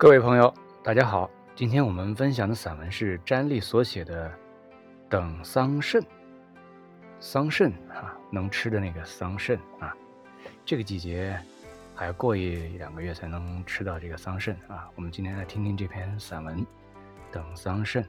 各位朋友，大家好。今天我们分享的散文是詹丽所写的《等桑葚》。桑葚啊，能吃的那个桑葚啊。这个季节还要过一两个月才能吃到这个桑葚啊。我们今天来听听这篇散文《等桑葚》。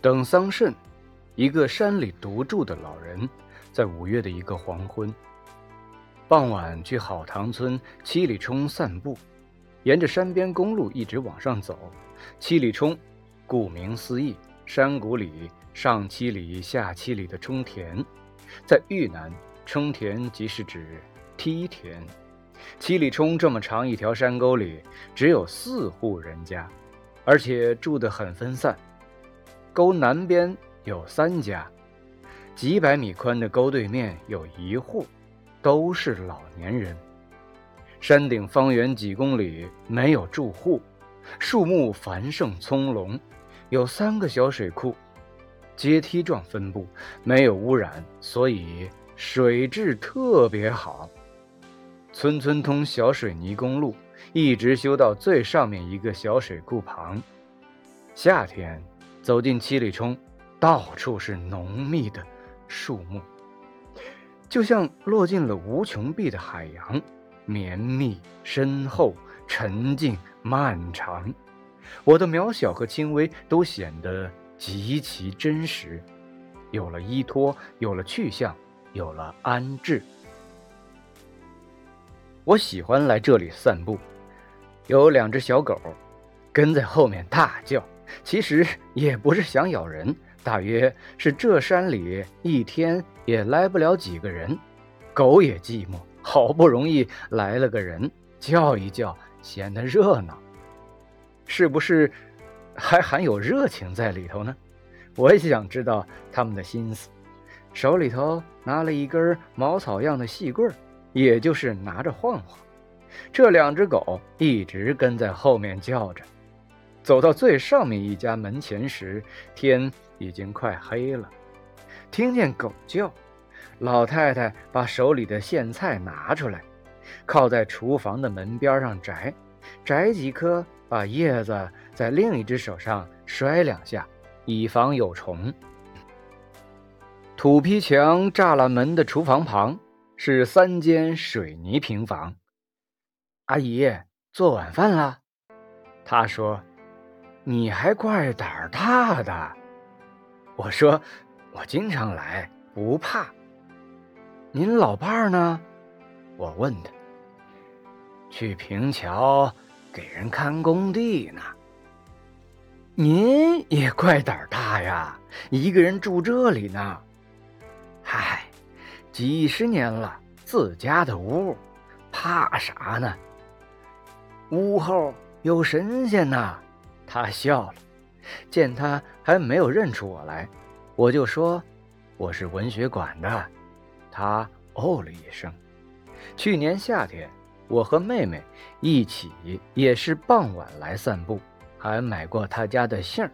等桑葚，一个山里独住的老人，在五月的一个黄昏，傍晚去好塘村七里冲散步。沿着山边公路一直往上走，七里冲，顾名思义，山谷里上七里下七里的冲田，在豫南，冲田即是指梯田。七里冲这么长一条山沟里，只有四户人家，而且住得很分散。沟南边有三家，几百米宽的沟对面有一户，都是老年人。山顶方圆几公里没有住户，树木繁盛葱茏，有三个小水库，阶梯状分布，没有污染，所以水质特别好。村村通小水泥公路，一直修到最上面一个小水库旁。夏天走进七里冲，到处是浓密的树木，就像落进了无穷碧的海洋。绵密、深厚、沉静、漫长，我的渺小和轻微都显得极其真实。有了依托，有了去向，有了安置。我喜欢来这里散步，有两只小狗跟在后面大叫，其实也不是想咬人，大约是这山里一天也来不了几个人，狗也寂寞。好不容易来了个人，叫一叫显得热闹，是不是还含有热情在里头呢？我也想知道他们的心思。手里头拿了一根茅草样的细棍儿，也就是拿着晃晃。这两只狗一直跟在后面叫着。走到最上面一家门前时，天已经快黑了。听见狗叫。老太太把手里的苋菜拿出来，靠在厨房的门边上摘，摘几颗，把叶子在另一只手上摔两下，以防有虫。土坯墙栅栏门的厨房旁是三间水泥平房。阿姨做晚饭了，她说：“你还怪胆儿大的。”我说：“我经常来，不怕。”您老伴儿呢？我问他。去平桥给人看工地呢。您也怪胆大呀，一个人住这里呢。嗨，几十年了，自家的屋，怕啥呢？屋后有神仙呐。他笑了，见他还没有认出我来，我就说我是文学馆的。他哦了一声。去年夏天，我和妹妹一起也是傍晚来散步，还买过他家的杏儿。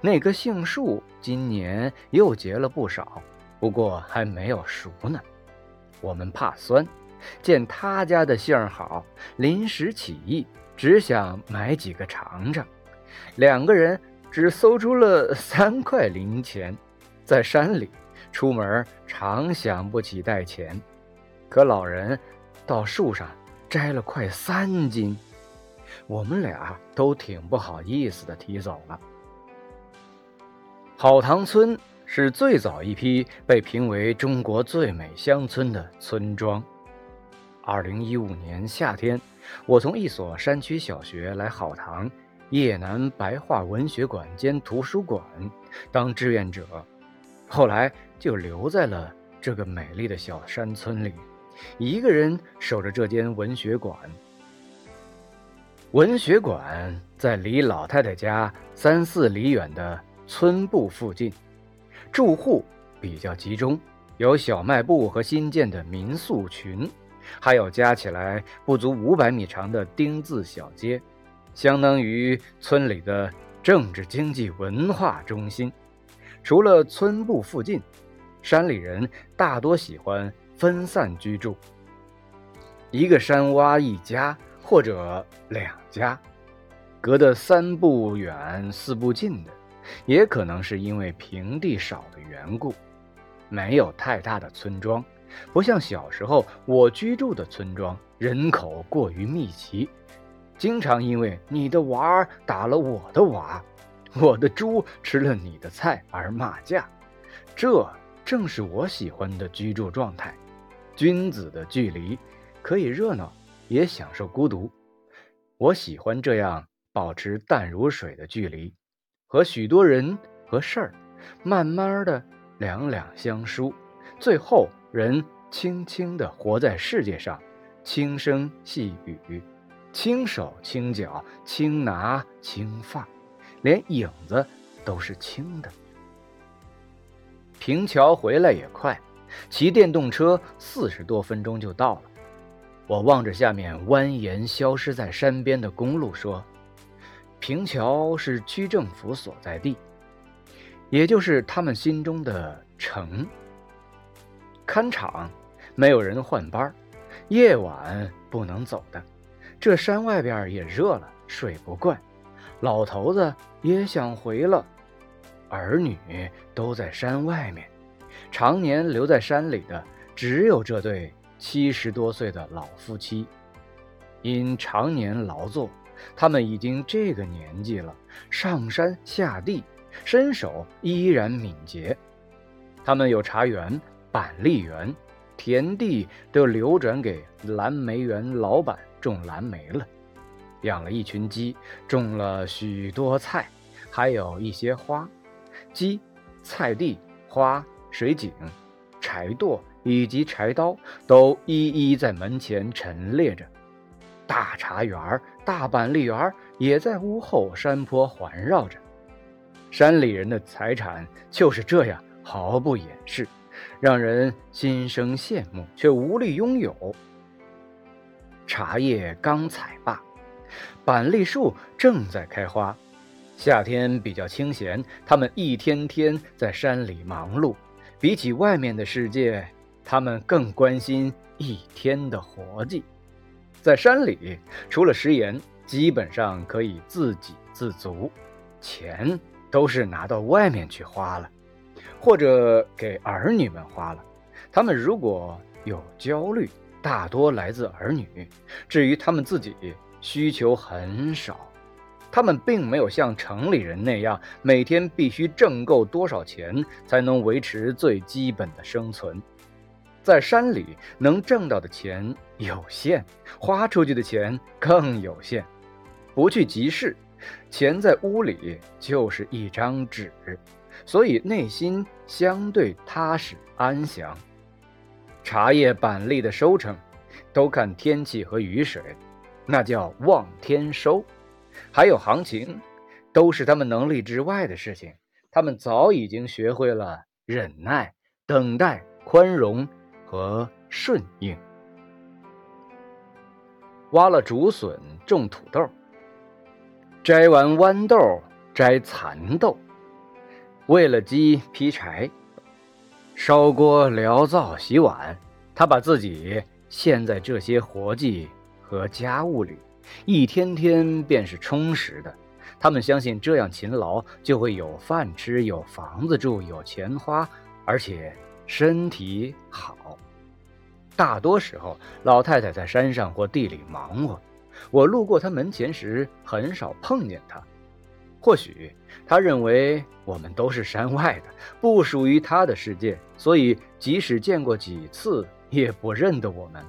那棵杏树今年又结了不少，不过还没有熟呢。我们怕酸，见他家的杏儿好，临时起意，只想买几个尝尝。两个人只搜出了三块零钱，在山里。出门常想不起带钱，可老人到树上摘了快三斤，我们俩都挺不好意思的提走了。好塘村是最早一批被评为中国最美乡村的村庄。二零一五年夏天，我从一所山区小学来好塘叶南白话文学馆兼图书馆当志愿者。后来就留在了这个美丽的小山村里，一个人守着这间文学馆。文学馆在离老太太家三四里远的村部附近，住户比较集中，有小卖部和新建的民宿群，还有加起来不足五百米长的丁字小街，相当于村里的政治、经济、文化中心。除了村部附近，山里人大多喜欢分散居住。一个山洼一家，或者两家，隔得三步远四步近的，也可能是因为平地少的缘故，没有太大的村庄，不像小时候我居住的村庄，人口过于密集，经常因为你的娃儿打了我的娃，我的猪吃了你的菜而骂架。这正是我喜欢的居住状态。君子的距离，可以热闹，也享受孤独。我喜欢这样保持淡如水的距离，和许多人和事儿，慢慢的两两相疏，最后人轻轻的活在世界上，轻声细语，轻手轻脚，轻拿轻放，连影子都是轻的。平桥回来也快。骑电动车四十多分钟就到了。我望着下面蜿蜒消失在山边的公路，说：“平桥是区政府所在地，也就是他们心中的城。看场，没有人换班，夜晚不能走的。这山外边也热了，睡不惯。老头子也想回了，儿女都在山外面。”常年留在山里的只有这对七十多岁的老夫妻，因常年劳作，他们已经这个年纪了，上山下地，身手依然敏捷。他们有茶园、板栗园，田地都流转给蓝莓园老板种蓝莓了，养了一群鸡，种了许多菜，还有一些花。鸡、菜地、花。水井、柴垛以及柴刀都一一在门前陈列着，大茶园、大板栗园也在屋后山坡环绕着。山里人的财产就是这样毫不掩饰，让人心生羡慕，却无力拥有。茶叶刚采罢，板栗树正在开花。夏天比较清闲，他们一天天在山里忙碌。比起外面的世界，他们更关心一天的活计。在山里，除了食盐，基本上可以自给自足，钱都是拿到外面去花了，或者给儿女们花了。他们如果有焦虑，大多来自儿女；至于他们自己，需求很少。他们并没有像城里人那样，每天必须挣够多少钱才能维持最基本的生存。在山里，能挣到的钱有限，花出去的钱更有限。不去集市，钱在屋里就是一张纸，所以内心相对踏实安详。茶叶板栗的收成，都看天气和雨水，那叫望天收。还有行情，都是他们能力之外的事情。他们早已经学会了忍耐、等待、宽容和顺应。挖了竹笋，种土豆，摘完豌豆，摘蚕豆，喂了鸡，劈柴，烧锅燎灶，洗碗。他把自己陷在这些活计和家务里。一天天便是充实的，他们相信这样勤劳就会有饭吃、有房子住、有钱花，而且身体好。大多时候，老太太在山上或地里忙活，我路过她门前时很少碰见她。或许她认为我们都是山外的，不属于她的世界，所以即使见过几次，也不认得我们。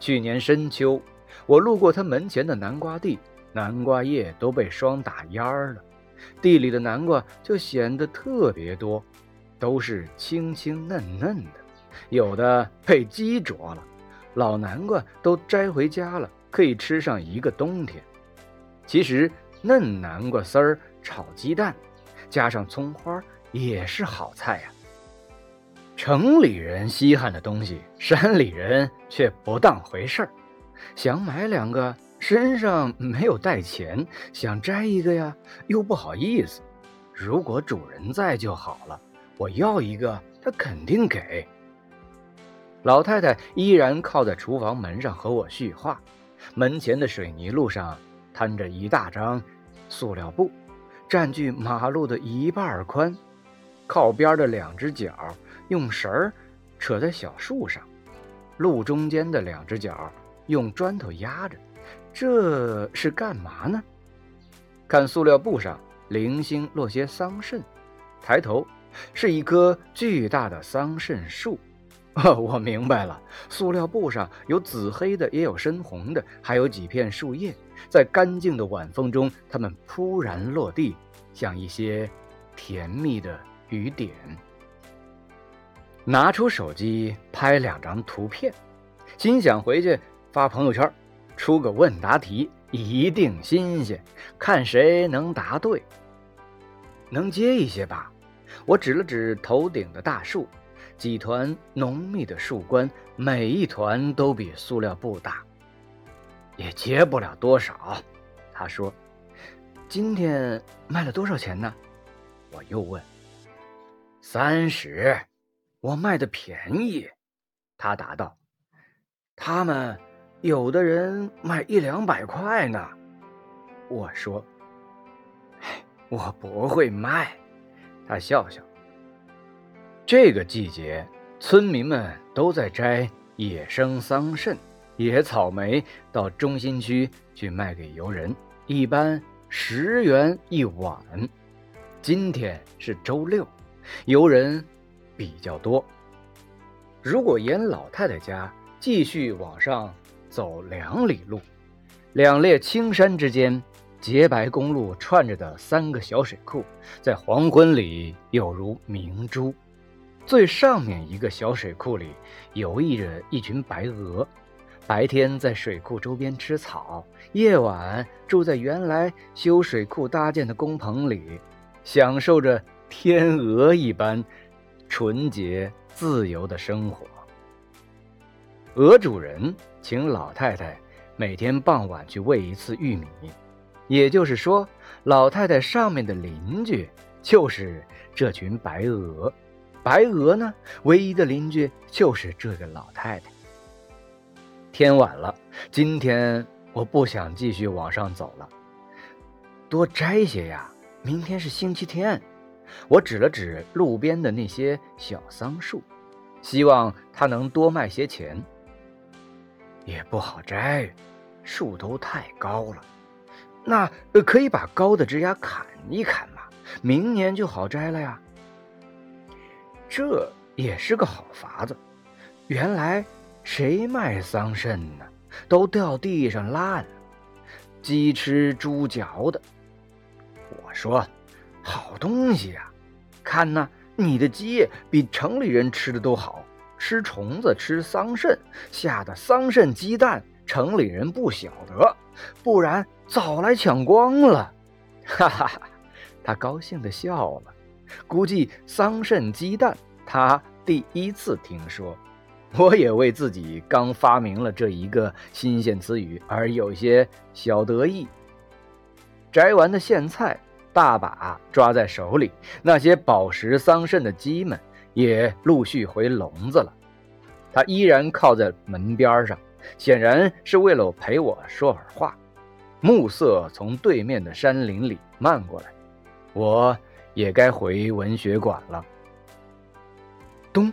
去年深秋。我路过他门前的南瓜地，南瓜叶都被霜打蔫儿了，地里的南瓜就显得特别多，都是青青嫩嫩的，有的被鸡啄了，老南瓜都摘回家了，可以吃上一个冬天。其实嫩南瓜丝儿炒鸡蛋，加上葱花也是好菜呀。城里人稀罕的东西，山里人却不当回事儿。想买两个，身上没有带钱；想摘一个呀，又不好意思。如果主人在就好了，我要一个，他肯定给。老太太依然靠在厨房门上和我叙话，门前的水泥路上摊着一大张塑料布，占据马路的一半宽。靠边的两只脚用绳儿扯在小树上，路中间的两只脚用砖头压着。这是干嘛呢？看塑料布上零星落些桑葚，抬头是一棵巨大的桑葚树。哦，我明白了，塑料布上有紫黑的，也有深红的，还有几片树叶，在干净的晚风中，它们扑然落地，像一些甜蜜的雨点。拿出手机拍两张图片，心想回去发朋友圈。出个问答题，一定新鲜，看谁能答对。能接一些吧？我指了指头顶的大树，几团浓密的树冠，每一团都比塑料布大，也接不了多少。他说：“今天卖了多少钱呢？”我又问：“三十。”我卖的便宜。他答道：“他们。”有的人卖一两百块呢，我说：“我不会卖。”他笑笑。这个季节，村民们都在摘野生桑葚、野草莓，到中心区去卖给游人，一般十元一碗。今天是周六，游人比较多。如果沿老太太家继续往上，走两里路，两列青山之间，洁白公路串着的三个小水库，在黄昏里有如明珠。最上面一个小水库里游弋着一群白鹅，白天在水库周边吃草，夜晚住在原来修水库搭建的工棚里，享受着天鹅一般纯洁自由的生活。鹅主人请老太太每天傍晚去喂一次玉米，也就是说，老太太上面的邻居就是这群白鹅，白鹅呢，唯一的邻居就是这个老太太。天晚了，今天我不想继续往上走了，多摘些呀，明天是星期天。我指了指路边的那些小桑树，希望它能多卖些钱。也不好摘，树都太高了。那可以把高的枝丫砍一砍嘛，明年就好摘了呀。这也是个好法子。原来谁卖桑葚呢？都掉地上烂了，鸡吃猪嚼的。我说，好东西呀！看呐，你的鸡比城里人吃的都好。吃虫子，吃桑葚，下的桑葚鸡蛋，城里人不晓得，不然早来抢光了。哈哈哈，他高兴地笑了。估计桑葚鸡蛋他第一次听说，我也为自己刚发明了这一个新鲜词语而有些小得意。摘完的苋菜大把抓在手里，那些饱食桑葚的鸡们。也陆续回笼子了，他依然靠在门边上，显然是为了陪我说会儿话。暮色从对面的山林里漫过来，我也该回文学馆了。咚，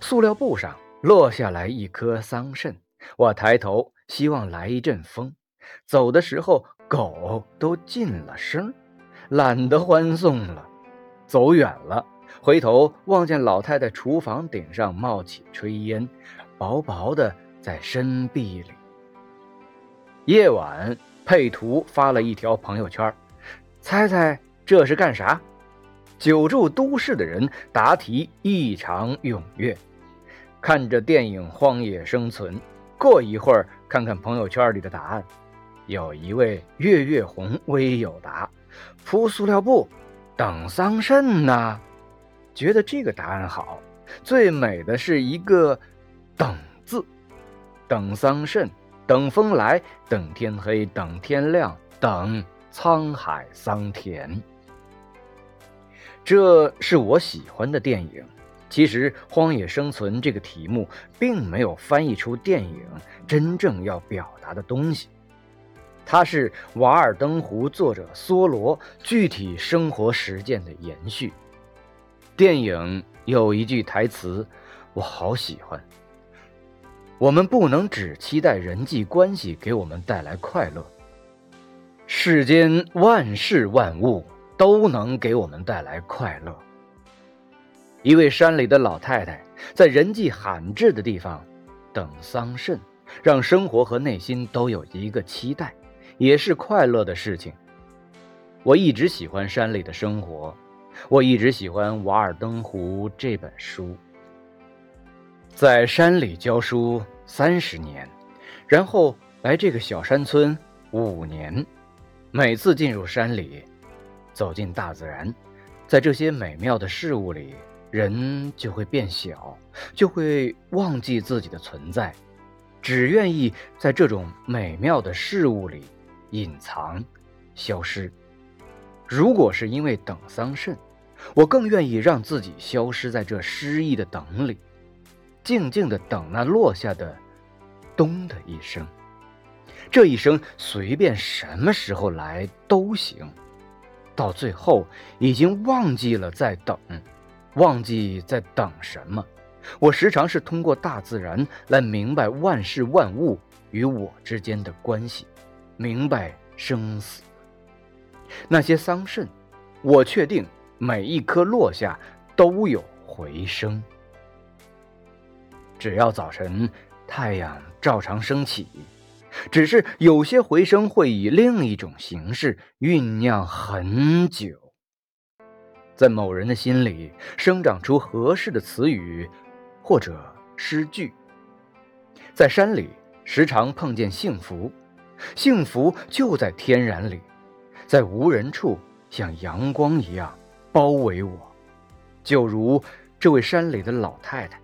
塑料布上落下来一颗桑葚，我抬头希望来一阵风。走的时候，狗都噤了声，懒得欢送了，走远了。回头望见老太太厨房顶上冒起炊烟，薄薄的在深壁里。夜晚，配图发了一条朋友圈，猜猜这是干啥？久住都市的人答题异常踊跃。看着电影《荒野生存》，过一会儿看看朋友圈里的答案，有一位月月红微友答：铺塑料布，等桑葚呢。觉得这个答案好，最美的是一个“等”字，等桑葚，等风来，等天黑，等天亮，等沧海桑田。这是我喜欢的电影，其实，《荒野生存》这个题目并没有翻译出电影真正要表达的东西，它是《瓦尔登湖》作者梭罗具体生活实践的延续。电影有一句台词，我好喜欢：“我们不能只期待人际关系给我们带来快乐，世间万事万物都能给我们带来快乐。”一位山里的老太太在人迹罕至的地方等桑葚，让生活和内心都有一个期待，也是快乐的事情。我一直喜欢山里的生活，我一直喜欢《瓦尔登湖》这本书。在山里教书三十年，然后来这个小山村五年，每次进入山里，走进大自然，在这些美妙的事物里。人就会变小，就会忘记自己的存在，只愿意在这种美妙的事物里隐藏、消失。如果是因为等桑葚，我更愿意让自己消失在这诗意的等里，静静的等那落下的咚的一声。这一声随便什么时候来都行，到最后已经忘记了在等。忘记在等什么，我时常是通过大自然来明白万事万物与我之间的关系，明白生死。那些桑葚，我确定每一颗落下都有回声。只要早晨太阳照常升起，只是有些回声会以另一种形式酝酿很久。在某人的心里生长出合适的词语，或者诗句。在山里时常碰见幸福，幸福就在天然里，在无人处像阳光一样包围我，就如这位山里的老太太。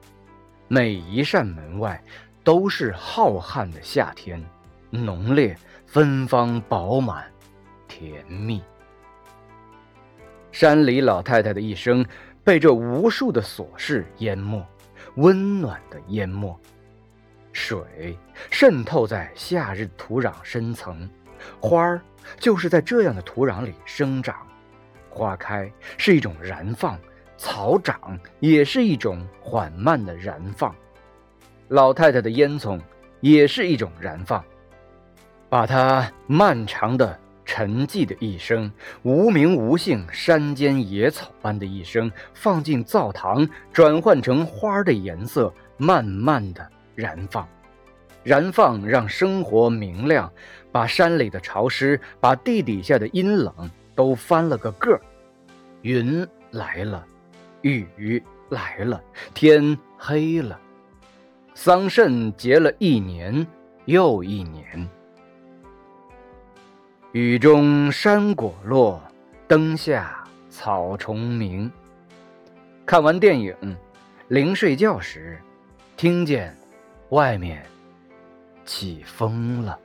每一扇门外都是浩瀚的夏天，浓烈、芬芳、饱满、甜蜜。山里老太太的一生被这无数的琐事淹没，温暖的淹没。水渗透在夏日土壤深层，花儿就是在这样的土壤里生长。花开是一种燃放，草长也是一种缓慢的燃放。老太太的烟囱也是一种燃放，把它漫长的。沉寂的一生，无名无姓，山间野草般的一生，放进灶堂，转换成花的颜色，慢慢的燃放，燃放让生活明亮，把山里的潮湿，把地底下的阴冷都翻了个个儿。云来了，雨来了，天黑了，桑葚结了一年又一年。雨中山果落，灯下草虫鸣。看完电影，临睡觉时，听见外面起风了。